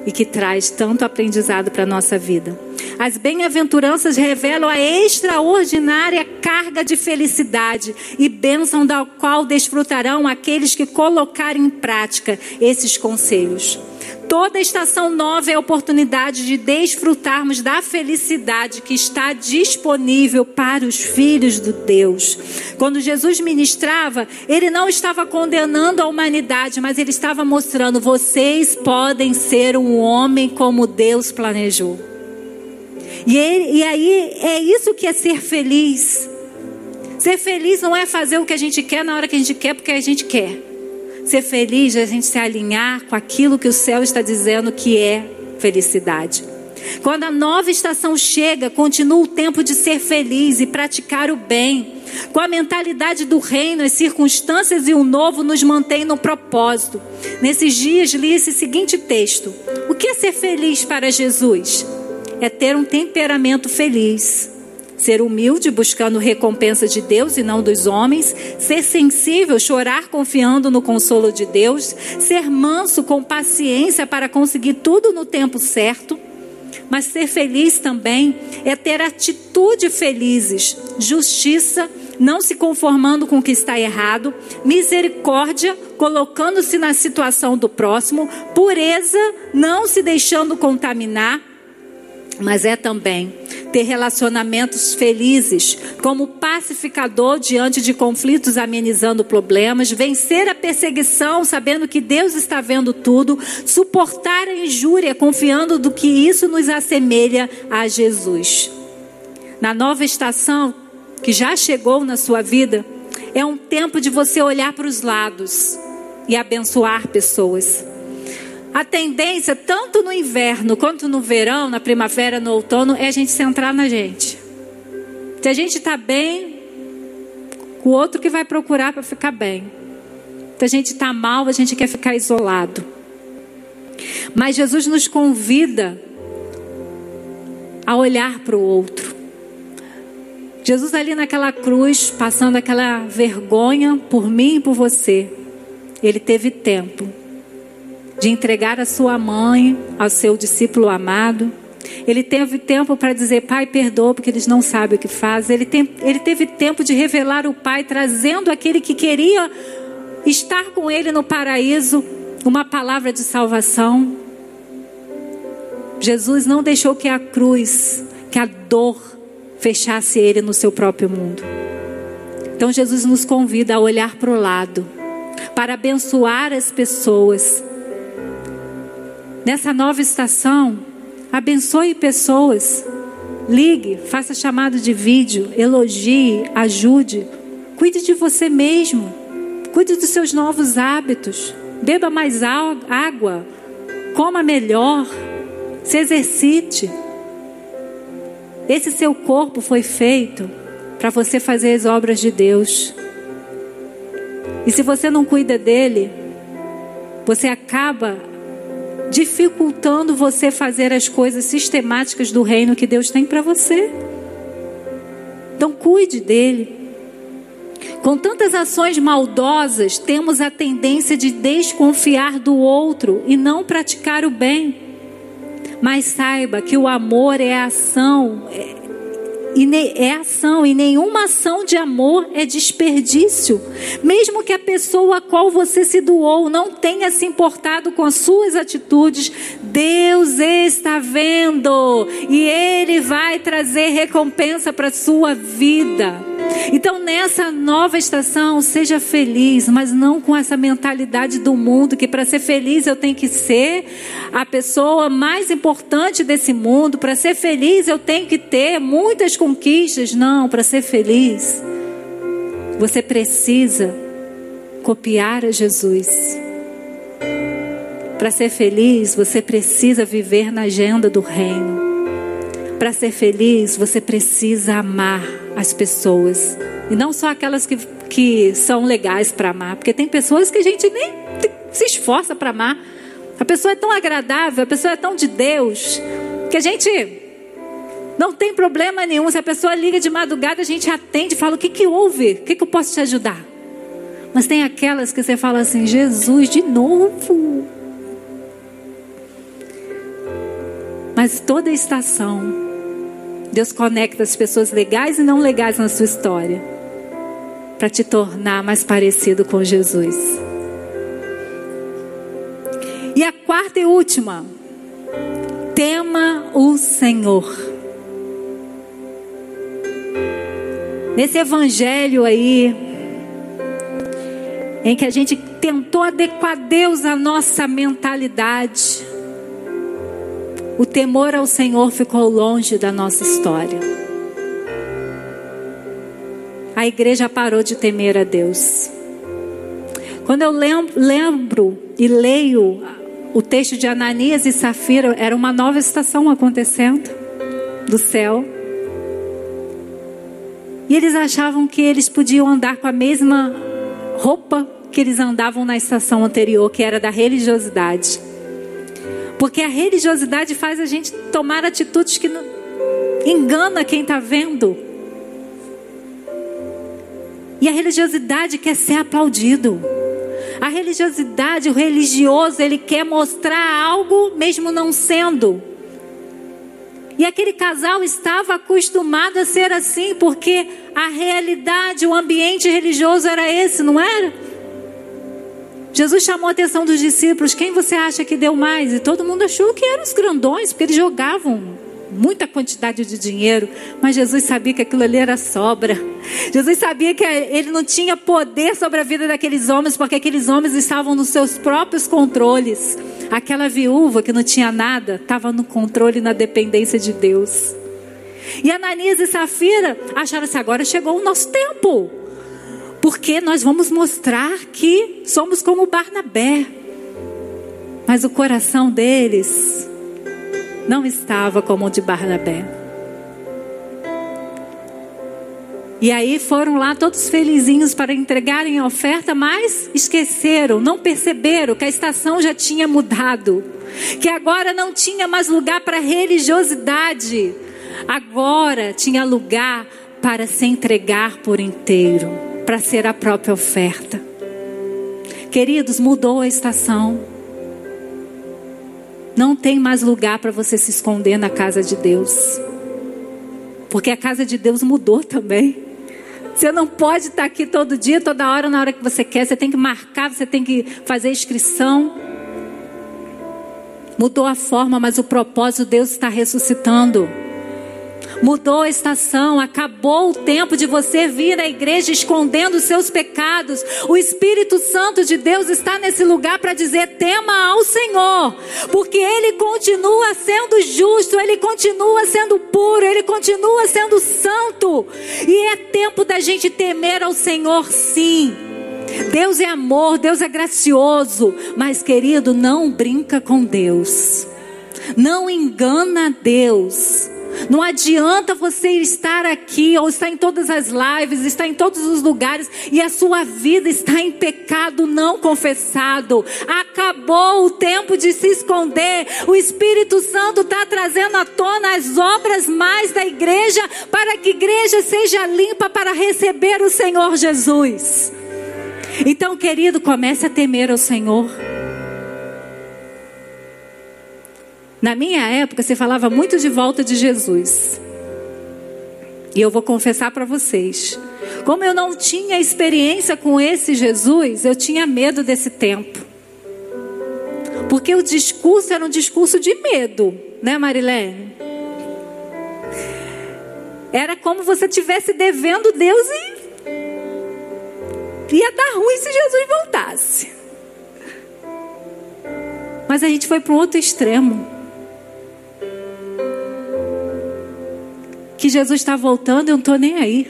e que traz tanto aprendizado para a nossa vida. As bem-aventuranças revelam a extraordinária carga de felicidade e bênção da qual desfrutarão aqueles que colocarem em prática esses conselhos. Toda estação nova é a oportunidade de desfrutarmos da felicidade que está disponível para os filhos do Deus. Quando Jesus ministrava, ele não estava condenando a humanidade, mas ele estava mostrando: vocês podem ser um homem como Deus planejou. E, ele, e aí é isso que é ser feliz. Ser feliz não é fazer o que a gente quer na hora que a gente quer, porque a gente quer. Ser feliz é a gente se alinhar com aquilo que o céu está dizendo que é felicidade. Quando a nova estação chega, continua o tempo de ser feliz e praticar o bem. Com a mentalidade do reino, as circunstâncias e o novo nos mantém no propósito. Nesses dias li esse seguinte texto: O que é ser feliz para Jesus? É ter um temperamento feliz Ser humilde, buscando recompensa de Deus e não dos homens. Ser sensível, chorar confiando no consolo de Deus. Ser manso, com paciência para conseguir tudo no tempo certo. Mas ser feliz também é ter atitude felizes, justiça, não se conformando com o que está errado, misericórdia, colocando-se na situação do próximo, pureza, não se deixando contaminar, mas é também ter relacionamentos felizes, como pacificador diante de conflitos, amenizando problemas, vencer a perseguição, sabendo que Deus está vendo tudo, suportar a injúria, confiando do que isso nos assemelha a Jesus. Na nova estação que já chegou na sua vida, é um tempo de você olhar para os lados e abençoar pessoas. A tendência, tanto no inverno quanto no verão, na primavera, no outono, é a gente centrar na gente. Se a gente está bem, o outro que vai procurar para ficar bem. Se a gente está mal, a gente quer ficar isolado. Mas Jesus nos convida a olhar para o outro. Jesus ali naquela cruz, passando aquela vergonha por mim e por você, ele teve tempo de entregar a sua mãe ao seu discípulo amado. Ele teve tempo para dizer, Pai, perdoa, porque eles não sabem o que fazem. Ele, tem, ele teve tempo de revelar o Pai, trazendo aquele que queria estar com ele no paraíso, uma palavra de salvação. Jesus não deixou que a cruz, que a dor, fechasse ele no seu próprio mundo. Então Jesus nos convida a olhar para o lado, para abençoar as pessoas Nessa nova estação, abençoe pessoas. Ligue, faça chamado de vídeo, elogie, ajude. Cuide de você mesmo. Cuide dos seus novos hábitos. Beba mais água. Coma melhor. Se exercite. Esse seu corpo foi feito para você fazer as obras de Deus. E se você não cuida dele, você acaba dificultando você fazer as coisas sistemáticas do reino que Deus tem para você. Então cuide dele. Com tantas ações maldosas, temos a tendência de desconfiar do outro e não praticar o bem. Mas saiba que o amor é ação, é, é ação, e nenhuma ação de amor é desperdício. Mesmo que a pessoa a qual você se doou não tenha se importado com as suas atitudes, Deus está vendo e Ele vai trazer recompensa para sua vida. Então, nessa nova estação, seja feliz, mas não com essa mentalidade do mundo que para ser feliz eu tenho que ser a pessoa mais importante desse mundo. Para ser feliz eu tenho que ter muitas conquistas. Não, para ser feliz, você precisa copiar a Jesus. Para ser feliz, você precisa viver na agenda do reino. Para ser feliz, você precisa amar as pessoas. E não só aquelas que, que são legais para amar. Porque tem pessoas que a gente nem se esforça para amar. A pessoa é tão agradável, a pessoa é tão de Deus, que a gente não tem problema nenhum. Se a pessoa liga de madrugada, a gente atende e fala: O que, que houve? O que, que eu posso te ajudar? Mas tem aquelas que você fala assim: Jesus, de novo. Mas toda estação Deus conecta as pessoas legais e não legais na sua história para te tornar mais parecido com Jesus. E a quarta e última, tema o Senhor. Nesse evangelho aí, em que a gente tentou adequar Deus à nossa mentalidade, o temor ao Senhor ficou longe da nossa história. A igreja parou de temer a Deus. Quando eu lembro e leio o texto de Ananias e Safira, era uma nova estação acontecendo do céu. E eles achavam que eles podiam andar com a mesma roupa que eles andavam na estação anterior, que era da religiosidade. Porque a religiosidade faz a gente tomar atitudes que não... engana quem está vendo. E a religiosidade quer ser aplaudido. A religiosidade, o religioso, ele quer mostrar algo mesmo não sendo. E aquele casal estava acostumado a ser assim, porque a realidade, o ambiente religioso era esse, não era? Jesus chamou a atenção dos discípulos: quem você acha que deu mais? E todo mundo achou que eram os grandões, porque eles jogavam muita quantidade de dinheiro, mas Jesus sabia que aquilo ali era sobra. Jesus sabia que ele não tinha poder sobre a vida daqueles homens, porque aqueles homens estavam nos seus próprios controles. Aquela viúva que não tinha nada, estava no controle e na dependência de Deus. E Ananias e Safira acharam assim: agora chegou o nosso tempo, porque nós vamos mostrar que somos como Barnabé. Mas o coração deles não estava como o de Barnabé. E aí foram lá todos felizinhos para entregarem a oferta, mas esqueceram, não perceberam que a estação já tinha mudado, que agora não tinha mais lugar para religiosidade, agora tinha lugar para se entregar por inteiro, para ser a própria oferta. Queridos, mudou a estação. Não tem mais lugar para você se esconder na casa de Deus. Porque a casa de Deus mudou também. Você não pode estar aqui todo dia, toda hora, na hora que você quer. Você tem que marcar, você tem que fazer inscrição. Mudou a forma, mas o propósito Deus está ressuscitando mudou a estação, acabou o tempo de você vir à igreja escondendo os seus pecados. O Espírito Santo de Deus está nesse lugar para dizer: tema ao Senhor, porque Ele continua sendo justo, Ele continua sendo puro, Ele continua sendo santo. E é tempo da gente temer ao Senhor, sim. Deus é amor, Deus é gracioso, mas querido, não brinca com Deus. Não engana Deus. Não adianta você estar aqui ou estar em todas as lives, estar em todos os lugares e a sua vida está em pecado não confessado. Acabou o tempo de se esconder. O Espírito Santo está trazendo à tona as obras mais da igreja para que a igreja seja limpa para receber o Senhor Jesus. Então, querido, comece a temer ao Senhor. Na minha época, você falava muito de volta de Jesus. E eu vou confessar para vocês. Como eu não tinha experiência com esse Jesus, eu tinha medo desse tempo. Porque o discurso era um discurso de medo, né, Marilene? Era como você tivesse devendo Deus e ia dar ruim se Jesus voltasse. Mas a gente foi para o outro extremo. Que Jesus está voltando, eu não estou nem aí.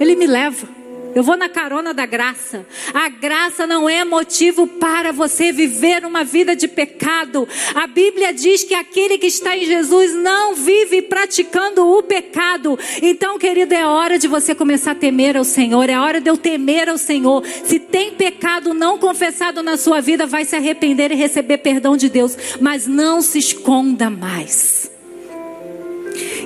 Ele me leva. Eu vou na carona da graça. A graça não é motivo para você viver uma vida de pecado. A Bíblia diz que aquele que está em Jesus não vive praticando o pecado. Então, querido, é hora de você começar a temer ao Senhor. É hora de eu temer ao Senhor. Se tem pecado não confessado na sua vida, vai se arrepender e receber perdão de Deus. Mas não se esconda mais.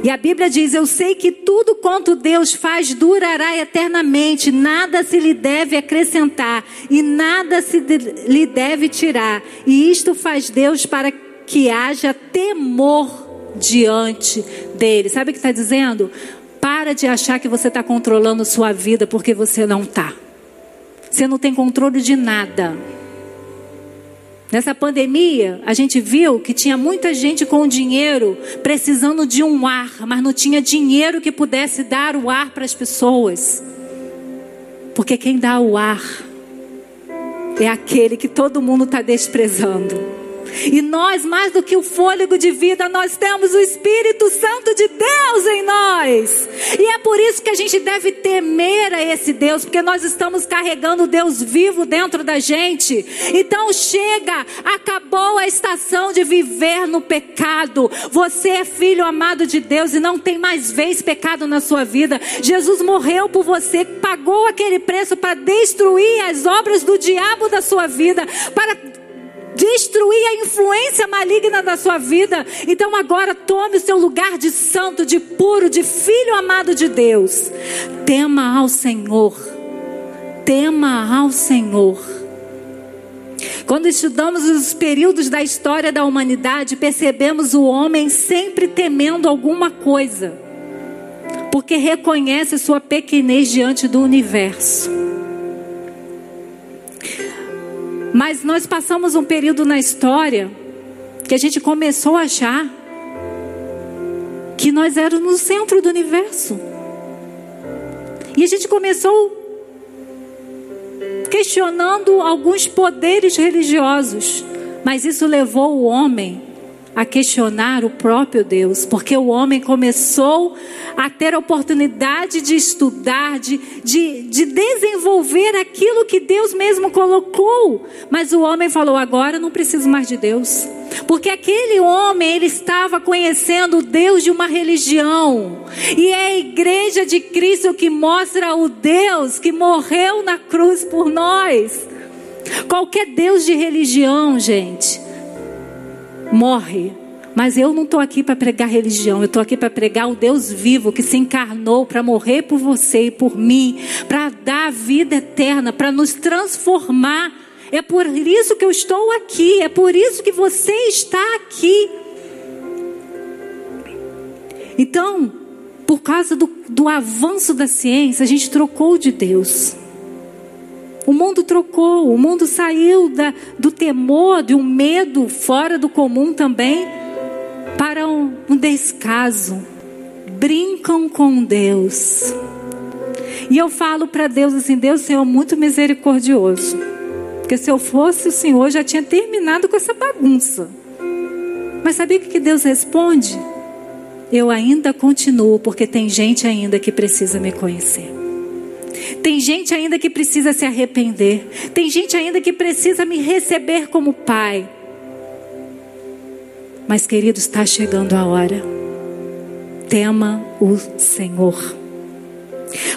E a Bíblia diz: Eu sei que tudo quanto Deus faz durará eternamente, nada se lhe deve acrescentar e nada se lhe deve tirar. E isto faz Deus para que haja temor diante dele. Sabe o que está dizendo? Para de achar que você está controlando sua vida, porque você não está. Você não tem controle de nada. Nessa pandemia, a gente viu que tinha muita gente com dinheiro precisando de um ar, mas não tinha dinheiro que pudesse dar o ar para as pessoas. Porque quem dá o ar é aquele que todo mundo está desprezando. E nós, mais do que o fôlego de vida, nós temos o Espírito Santo de Deus em nós. E é por isso que a gente deve temer a esse Deus, porque nós estamos carregando Deus vivo dentro da gente. Então chega, acabou a estação de viver no pecado. Você é filho amado de Deus e não tem mais vez pecado na sua vida. Jesus morreu por você, pagou aquele preço para destruir as obras do diabo da sua vida, para destruir a influência maligna da sua vida. Então agora tome o seu lugar de santo, de puro, de filho amado de Deus. Tema ao Senhor. tema ao Senhor. Quando estudamos os períodos da história da humanidade, percebemos o homem sempre temendo alguma coisa, porque reconhece sua pequenez diante do universo. Mas nós passamos um período na história que a gente começou a achar que nós éramos no centro do universo. E a gente começou questionando alguns poderes religiosos, mas isso levou o homem a questionar o próprio Deus, porque o homem começou a ter a oportunidade de estudar, de, de, de desenvolver aquilo que Deus mesmo colocou. Mas o homem falou: agora não preciso mais de Deus. Porque aquele homem, ele estava conhecendo o Deus de uma religião. E é a igreja de Cristo que mostra o Deus que morreu na cruz por nós. Qualquer Deus de religião, gente, morre. Mas eu não estou aqui para pregar religião, eu estou aqui para pregar o Deus vivo que se encarnou para morrer por você e por mim, para dar vida eterna, para nos transformar. É por isso que eu estou aqui, é por isso que você está aqui. Então, por causa do, do avanço da ciência, a gente trocou de Deus. O mundo trocou, o mundo saiu da, do temor, de um medo fora do comum também, para um, um descaso. Brincam com Deus. E eu falo para Deus assim: Deus, Senhor, muito misericordioso. Porque se eu fosse o Senhor, já tinha terminado com essa bagunça. Mas sabia o que Deus responde? Eu ainda continuo, porque tem gente ainda que precisa me conhecer. Tem gente ainda que precisa se arrepender. Tem gente ainda que precisa me receber como pai. Mas, querido, está chegando a hora. Tema o Senhor.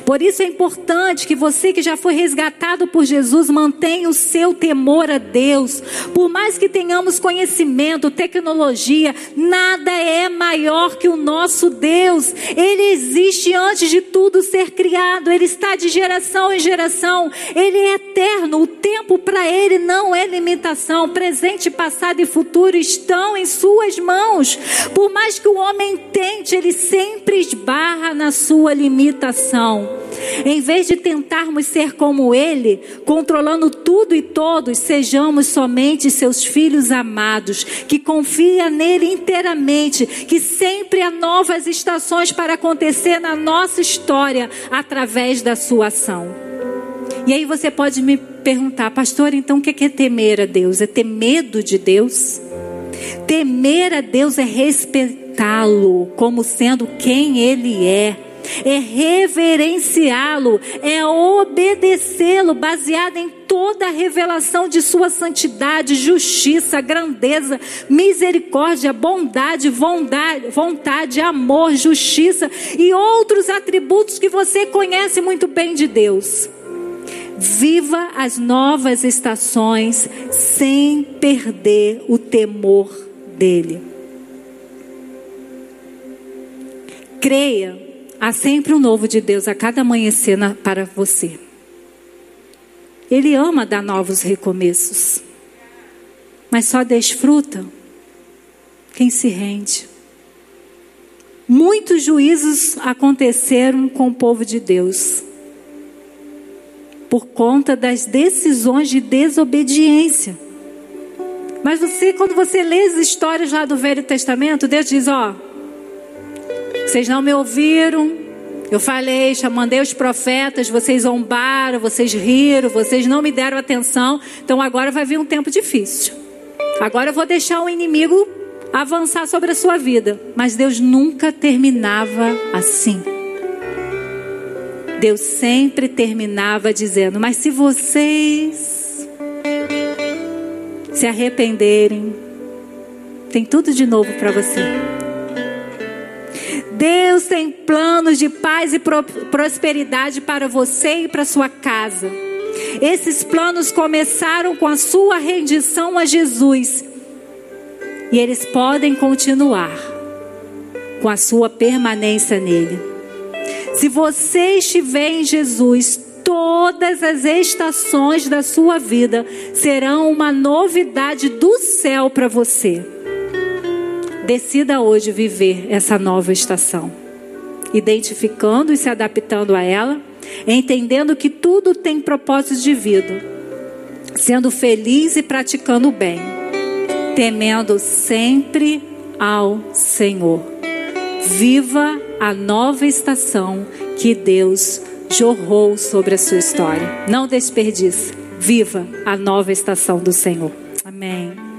Por isso é importante que você que já foi resgatado por Jesus mantenha o seu temor a Deus. Por mais que tenhamos conhecimento, tecnologia, nada é maior que o nosso Deus. Ele existe antes de tudo ser criado. Ele está de geração em geração. Ele é eterno. O tempo para ele não é limitação. Presente, passado e futuro estão em suas mãos. Por mais que o homem tente, ele sempre esbarra na sua limitação. Em vez de tentarmos ser como Ele, controlando tudo e todos, sejamos somente seus filhos amados, que confia nele inteiramente, que sempre há novas estações para acontecer na nossa história através da sua ação. E aí você pode me perguntar, pastor, então o que é temer a Deus? É ter medo de Deus? Temer a Deus é respeitá-lo como sendo quem Ele é é reverenciá-lo, é obedecê-lo, baseado em toda a revelação de sua santidade, justiça, grandeza, misericórdia, bondade, vontade, vontade, amor, justiça e outros atributos que você conhece muito bem de Deus. Viva as novas estações sem perder o temor dele. Creia Há sempre um novo de Deus a cada amanhecer na, para você. Ele ama dar novos recomeços. Mas só desfruta quem se rende. Muitos juízos aconteceram com o povo de Deus por conta das decisões de desobediência. Mas você, quando você lê as histórias lá do Velho Testamento, Deus diz: Ó, vocês não me ouviram. Eu falei, mandei os profetas, vocês zombaram, vocês riram, vocês não me deram atenção. Então agora vai vir um tempo difícil. Agora eu vou deixar o inimigo avançar sobre a sua vida. Mas Deus nunca terminava assim. Deus sempre terminava dizendo: Mas se vocês se arrependerem, tem tudo de novo para você. Deus tem planos de paz e prosperidade para você e para sua casa. Esses planos começaram com a sua rendição a Jesus. E eles podem continuar com a sua permanência nele. Se você estiver em Jesus, todas as estações da sua vida serão uma novidade do céu para você. Decida hoje viver essa nova estação, identificando e se adaptando a ela, entendendo que tudo tem propósito de vida, sendo feliz e praticando o bem, temendo sempre ao Senhor. Viva a nova estação que Deus jorrou sobre a sua história. Não desperdice. Viva a nova estação do Senhor. Amém.